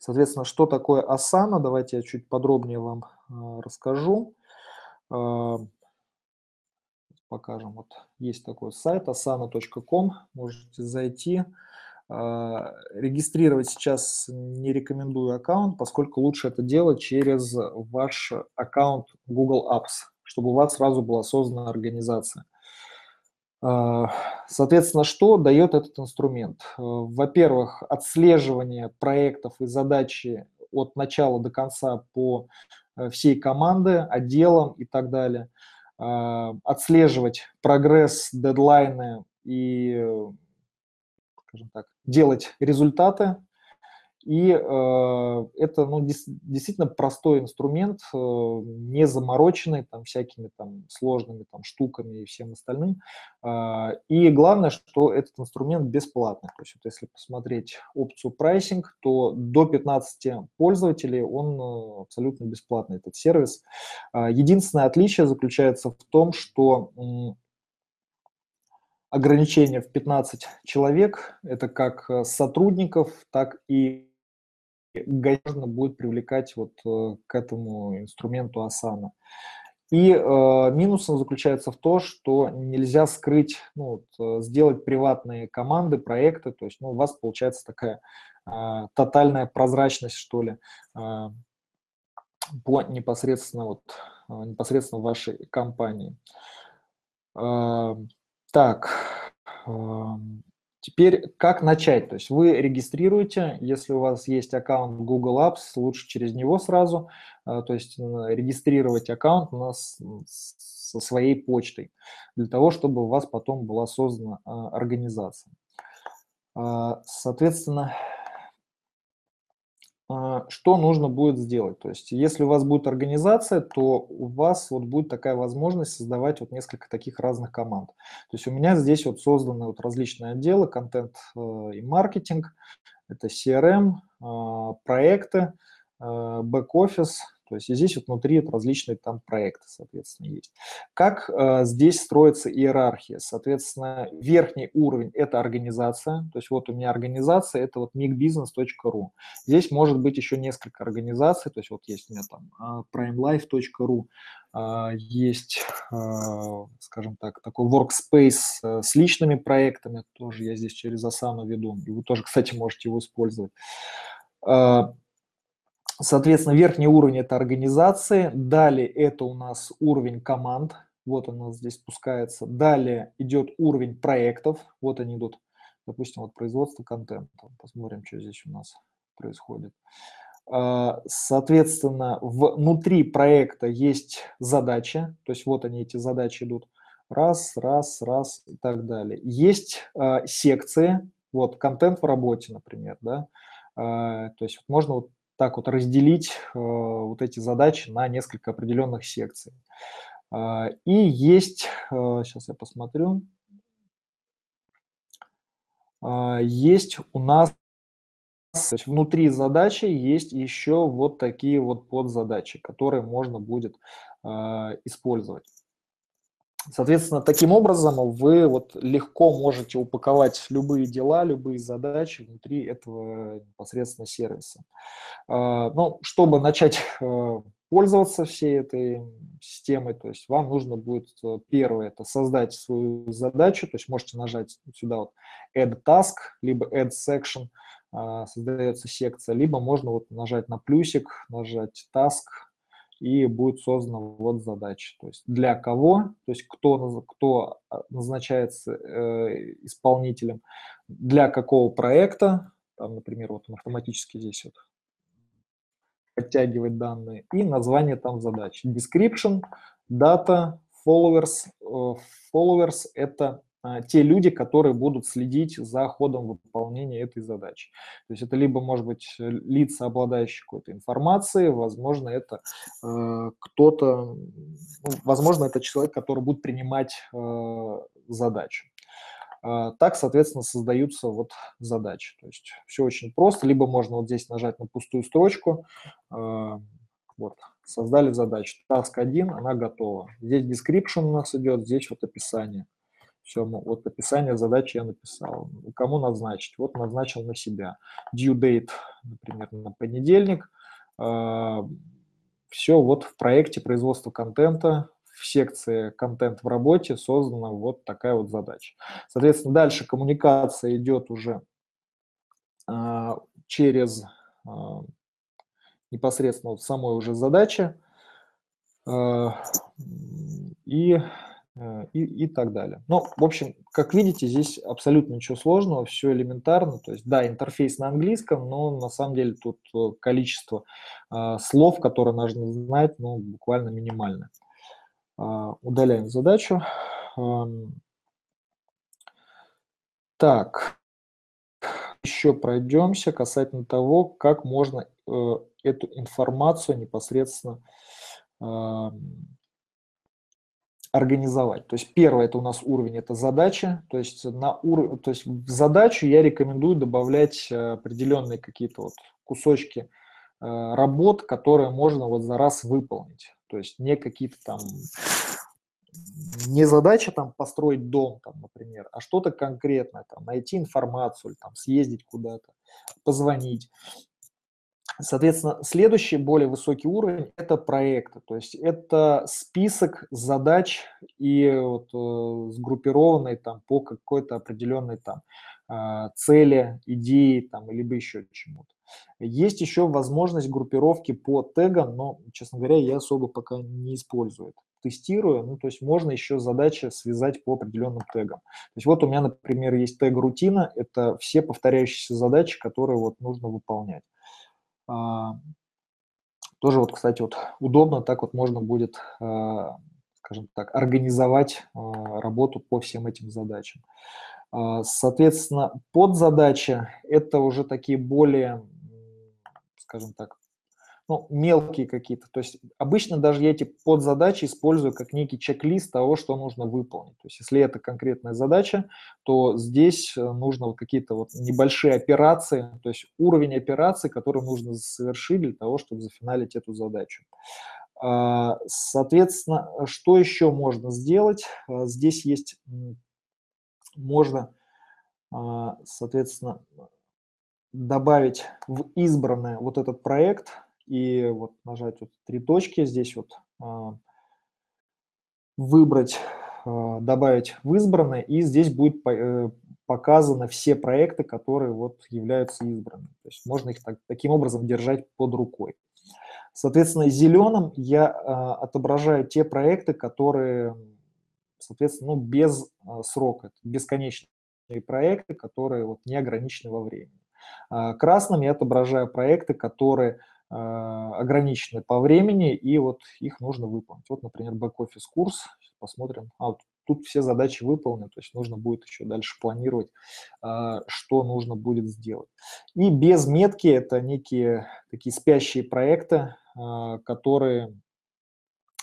Соответственно, что такое Asana, давайте я чуть подробнее вам э, расскажу. Э, покажем. Вот есть такой сайт asana.com, можете зайти. Э, регистрировать сейчас не рекомендую аккаунт, поскольку лучше это делать через ваш аккаунт Google Apps, чтобы у вас сразу была создана организация. А, соответственно, что дает этот инструмент? Э, во-первых, отслеживание проектов и задачи от начала до конца по э, всей команды, отделам и так далее. Отслеживать прогресс, дедлайны и, скажем так, делать результаты и э, это ну, дес, действительно простой инструмент, э, не замороченный там, всякими там, сложными там, штуками и всем остальным. Э, и главное, что этот инструмент бесплатный. То есть вот если посмотреть опцию прайсинг, то до 15 пользователей он э, абсолютно бесплатный, этот сервис. Э, единственное отличие заключается в том, что ограничение в 15 человек, это как э, сотрудников, так и можно будет привлекать вот э, к этому инструменту Asana. И э, минусом заключается в том, что нельзя скрыть, ну, вот, э, сделать приватные команды, проекты, то есть ну, у вас получается такая э, тотальная прозрачность, что ли, э, по непосредственно, вот, э, непосредственно вашей компании. Э, так, э, Теперь как начать? То есть вы регистрируете, если у вас есть аккаунт Google Apps, лучше через него сразу, э, то есть регистрировать аккаунт у нас со своей почтой, для того, чтобы у вас потом была создана а, организация. А, соответственно, что нужно будет сделать. То есть, если у вас будет организация, то у вас вот будет такая возможность создавать вот несколько таких разных команд. То есть у меня здесь вот созданы вот различные отделы, контент э, и маркетинг, это CRM, а, проекты, бэк-офис, то есть здесь вот внутри различные там проекты, соответственно, есть. Как э, здесь строится иерархия? Соответственно, верхний уровень – это организация. То есть вот у меня организация – это вот migbusiness.ru. Здесь может быть еще несколько организаций. То есть вот есть у меня там э, primelife.ru, э, есть, э, скажем так, такой workspace э, с личными проектами. Тоже я здесь через Asana веду. И вы тоже, кстати, можете его использовать. Соответственно, верхний уровень – это организации. Далее это у нас уровень команд. Вот он у нас здесь спускается. Далее идет уровень проектов. Вот они идут. Допустим, вот производство контента. Посмотрим, что здесь у нас происходит. А, соответственно, внутри проекта есть задачи. То есть вот они, эти задачи идут. Раз, раз, раз и так далее. Есть э, секции. Вот контент в работе, например. Да? Э, то есть можно вот так вот разделить э, вот эти задачи на несколько определенных секций. Э, и есть, э, сейчас я посмотрю, э, есть у нас есть внутри задачи есть еще вот такие вот подзадачи, которые можно будет э, использовать. Соответственно, таким образом вы вот легко можете упаковать любые дела, любые задачи внутри этого непосредственно сервиса. А, ну, чтобы начать э, пользоваться всей этой системой, то есть вам нужно будет э, первое, это создать свою задачу, то есть можете нажать сюда вот Add Task, либо Add Section, а, создается секция, либо можно вот нажать на плюсик, нажать Task, и будет создана вот задача. То есть для кого, то есть кто, кто а, назначается э, исполнителем, для какого проекта, там, например, вот он автоматически здесь вот подтягивает данные, и название там задачи. Description, data, followers. Э, followers – это те люди, которые будут следить за ходом выполнения этой задачи. То есть это либо, может быть, э, лица, обладающие какой-то информацией, возможно, это э, кто-то, ну, возможно, это человек, который будет принимать э, задачу. Э, так, соответственно, создаются вот задачи. То есть все очень просто. Либо можно вот здесь нажать на пустую строчку, э, вот, создали задачу. Task 1, она готова. Здесь description у нас идет, здесь вот описание Все, ну, вот описание задачи я написал. Кому назначить? Вот назначил на себя. Due date, например, на понедельник. А, Все вот в проекте производства контента, в секции «Контент в работе» создана вот такая вот задача. Соответственно, дальше коммуникация идет уже а, через а, непосредственно вот самой уже задачи и и, и так далее. Ну, в общем, как видите, здесь абсолютно ничего сложного, все элементарно. То есть, да, интерфейс на английском, но на самом деле тут э, количество э, слов, которые нужно знать, ну, буквально минимальное. Э, удаляем задачу. Э, так, еще пройдемся касательно того, как можно э, эту информацию непосредственно э, организовать. То есть первое это у нас уровень, это задача. То есть, на ур... то есть в задачу я рекомендую добавлять э, определенные какие-то вот кусочки э, работ, которые можно вот за раз выполнить. То есть не какие-то там не задача там построить дом, там, например, а что-то конкретное, там, найти информацию, там, съездить куда-то, позвонить. Соответственно, следующий более высокий уровень – это проекты, то есть это список задач и вот, э, сгруппированные там по какой-то определенной там э, цели, идеи там, либо еще чему-то. Есть еще возможность группировки по тегам, но, честно говоря, я особо пока не использую это. Тестирую, ну, то есть можно еще задачи связать по определенным тегам. То есть вот у меня, например, есть тег рутина, это все повторяющиеся задачи, которые вот нужно выполнять. А, тоже вот, кстати, вот удобно, так вот можно будет, а, скажем так, организовать а, работу по всем этим задачам. Соответственно, подзадача – это уже такие более, скажем так, ну, мелкие какие-то. То есть обычно даже я эти подзадачи использую как некий чек-лист того, что нужно выполнить. То есть если это конкретная задача, то здесь э, нужно вот какие-то вот небольшие операции, то есть уровень операций, который нужно совершить для того, чтобы зафиналить эту задачу. А, соответственно, что еще можно сделать? А, здесь есть, можно, а, соответственно, добавить в избранное вот этот проект – и вот нажать вот три точки здесь вот, а, выбрать, а, добавить в избранное, и здесь будет э, показаны все проекты, которые вот являются избранными. То есть можно их так, таким образом держать под рукой. Соответственно, зеленым я а, отображаю те проекты, которые, соответственно, ну, без срока, бесконечные проекты, которые вот не ограничены во времени. Красным я отображаю проекты, которые ограничены по времени, и вот их нужно выполнить. Вот, например, бэк-офис курс, посмотрим. А, вот тут все задачи выполнены, то есть нужно будет еще дальше планировать, а, что нужно будет сделать. И без метки это некие такие спящие проекты, а, которые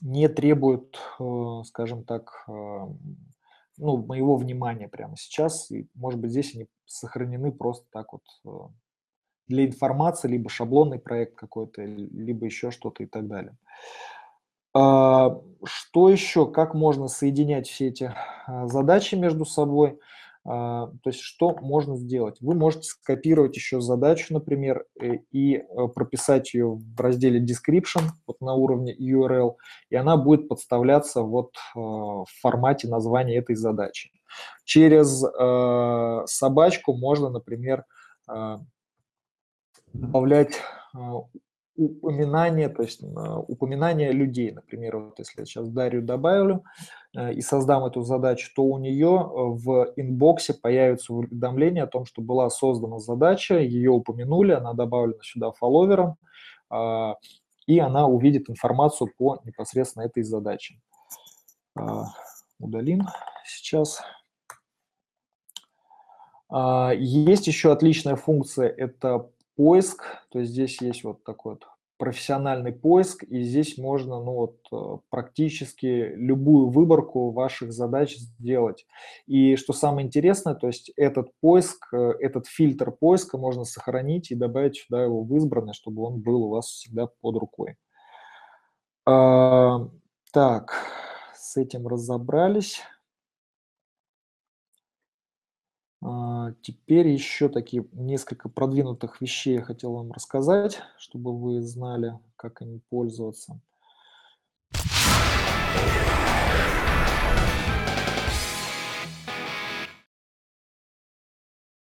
не требуют, э, скажем так, ну, моего внимания прямо сейчас. И, может быть, здесь они сохранены просто так вот э, для информации, либо шаблонный проект какой-то, либо еще что-то и так далее. А, что еще? Как можно соединять все эти а, задачи между собой? А, то есть что можно сделать? Вы можете скопировать еще задачу, например, э, и э, прописать ее в разделе description вот на уровне URL, и она будет подставляться вот в формате названия этой задачи. Через собачку можно, например, добавлять а, упоминание, то есть а, упоминание людей. Например, вот если я сейчас Дарью добавлю э, и создам эту задачу, то у нее э, в инбоксе появится уведомление о том, что была создана задача, ее упомянули, она добавлена сюда фолловером, а, и она увидит информацию по непосредственно этой задаче. Удалим сейчас. Есть еще отличная функция, это поиск, то есть здесь есть вот такой вот профессиональный поиск, и здесь можно ну, вот, э, практически любую выборку ваших задач сделать. И что самое интересное, то есть этот поиск, э, этот фильтр поиска можно сохранить и добавить сюда его в избранное, чтобы он был у вас всегда под рукой. А, так, с этим разобрались. А, теперь еще такие несколько продвинутых вещей я хотел вам рассказать, чтобы вы знали, как ими пользоваться.